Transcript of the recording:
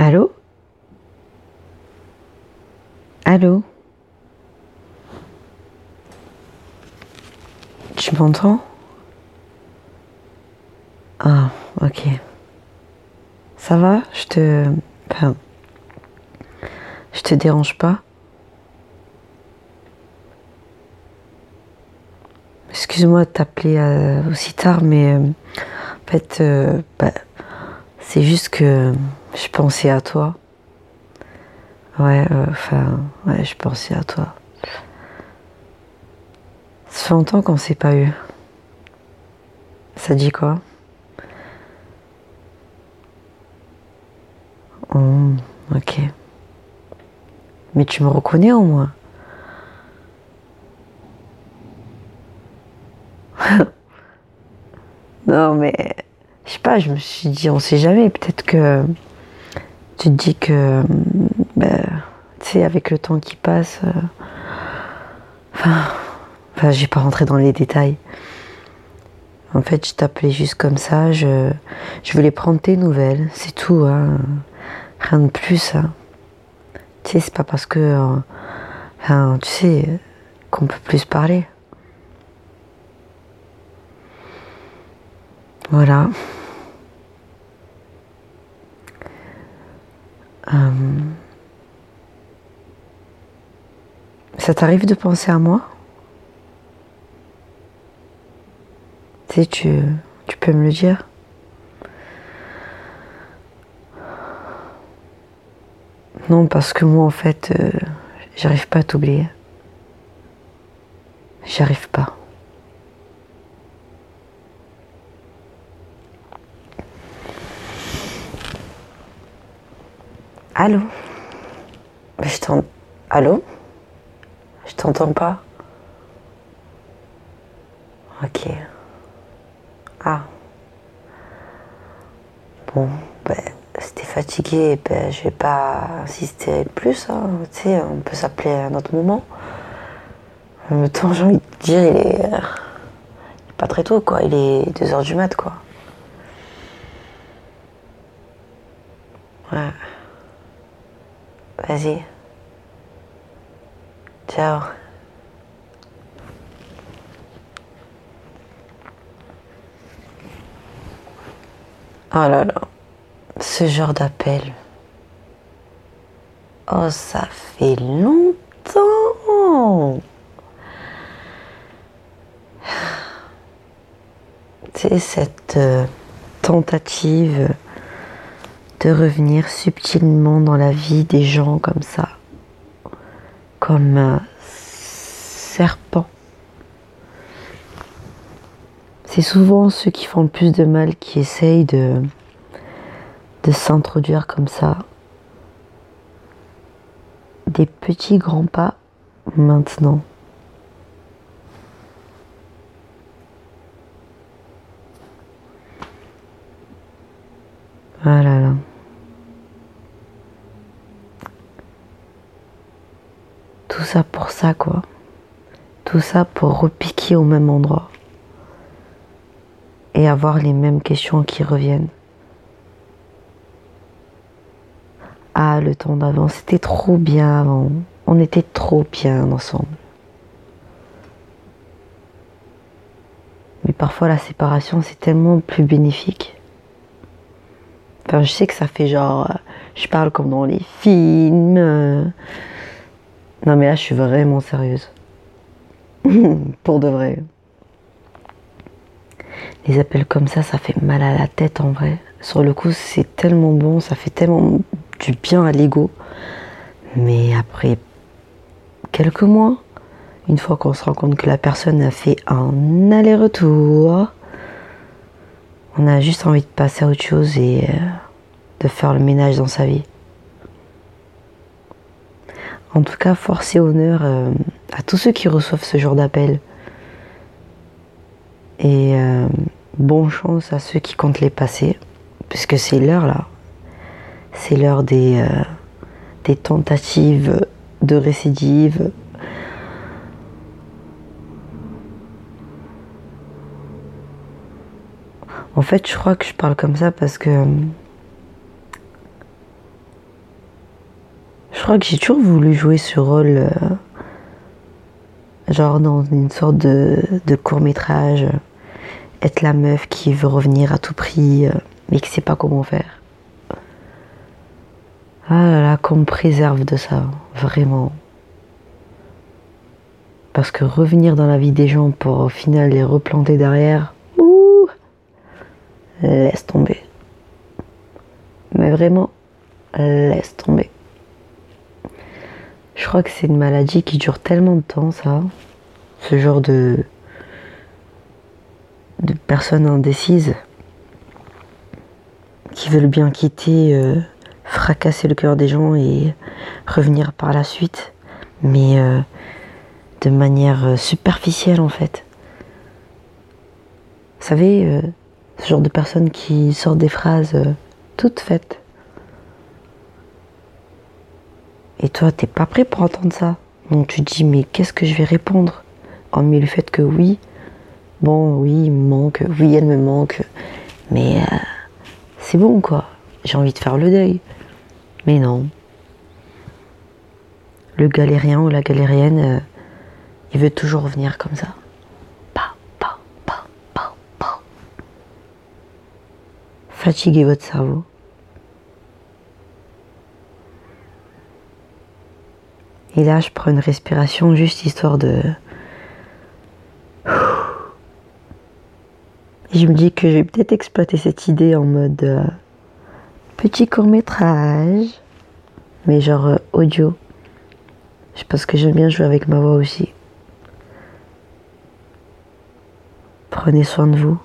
Allô? Allô? Tu m'entends? Ah, ok. Ça va? Je te... Enfin, je te dérange pas? Excuse-moi de t'appeler euh, aussi tard, mais euh, en fait, euh, bah, c'est juste que je pensais à toi. Ouais, enfin, ouais, je pensais à toi. Ça fait longtemps qu'on s'est pas eu. Ça dit quoi? Oh, Ok. Mais tu me reconnais au moins non, mais je sais pas, je me suis dit, on sait jamais, peut-être que tu te dis que, ben, tu sais, avec le temps qui passe, euh, enfin, j'ai pas rentré dans les détails. En fait, je t'appelais juste comme ça, je, je voulais prendre tes nouvelles, c'est tout, hein. rien de plus. Hein. Tu sais, c'est pas parce que, euh, enfin, tu sais, qu'on peut plus parler. Voilà. Euh, ça t'arrive de penser à moi? Tu sais, tu, peux me le dire? Non, parce que moi, en fait, euh, j'arrive pas à t'oublier. J'arrive pas. Allô? Je t'entends. Allô? Je t'entends pas Ok. Ah. Bon, ben, si t'es fatigué, ben, je vais pas insister plus. Hein. Tu sais, on peut s'appeler à un autre moment. En même temps, j'ai envie de dire, il est, est pas très tôt, quoi. Il est 2h du mat, quoi. Ouais. Vas-y. Ciao. Oh là là, ce genre d'appel. Oh, ça fait longtemps. C'est cette euh, tentative de revenir subtilement dans la vie des gens comme ça, comme un serpent. C'est souvent ceux qui font le plus de mal qui essayent de, s'introduire comme ça. Des petits grands pas maintenant. Ah là là. Tout ça quoi. Tout ça pour repiquer au même endroit. Et avoir les mêmes questions qui reviennent. Ah, le temps d'avant, c'était trop bien avant. On était trop bien ensemble. Mais parfois la séparation, c'est tellement plus bénéfique. Enfin, je sais que ça fait genre, euh, je parle comme dans les films. Non, mais là, je suis vraiment sérieuse. Pour de vrai. Les appels comme ça, ça fait mal à la tête en vrai. Sur le coup, c'est tellement bon, ça fait tellement du bien à l'ego. Mais après quelques mois, une fois qu'on se rend compte que la personne a fait un aller-retour, on a juste envie de passer à autre chose et euh, de faire le ménage dans sa vie. En tout cas, force et honneur euh, à tous ceux qui reçoivent ce genre d'appel. Et euh, bonne chance à ceux qui comptent les passer, puisque c'est l'heure là. C'est l'heure des, des tentatives de récidive, En fait, je crois que je parle comme ça parce que crois que j'ai toujours voulu jouer ce rôle, euh, genre dans une sorte de, court métrage, être la meuf qui veut revenir à tout prix, euh, mais qui sait pas comment faire. Ah là là, qu'on me préserve de ça, vraiment. Parce que revenir dans la vie des gens pour au final les replanter derrière, ouh, laisse tomber. Mais vraiment, laisse tomber. Je crois que c'est une maladie qui dure tellement de temps, ça. Ce genre de, de personnes indécises qui veulent bien quitter, euh, fracasser le cœur des gens et revenir par la suite, mais euh, de manière euh, superficielle en fait. Vous savez, ce genre de personnes qui sortent des phrases toutes faites Et toi, t'es pas prêt pour entendre ça. Donc tu te dis, mais qu'est-ce que je vais répondre? Hormis le fait que oui, bon, oui, il me manque, oui, elle me manque, mais euh, c'est bon, quoi. J'ai envie de faire le deuil. Mais non. Le galérien ou la galérienne, euh, il veut toujours revenir comme ça. Fatiguez votre cerveau. Et là, je prends une respiration juste histoire de... Je me dis que je vais peut-être exploiter cette idée en mode euh, petit court métrage, mais genre euh, audio. Je pense que j'aime bien jouer avec ma voix aussi. Prenez soin de vous.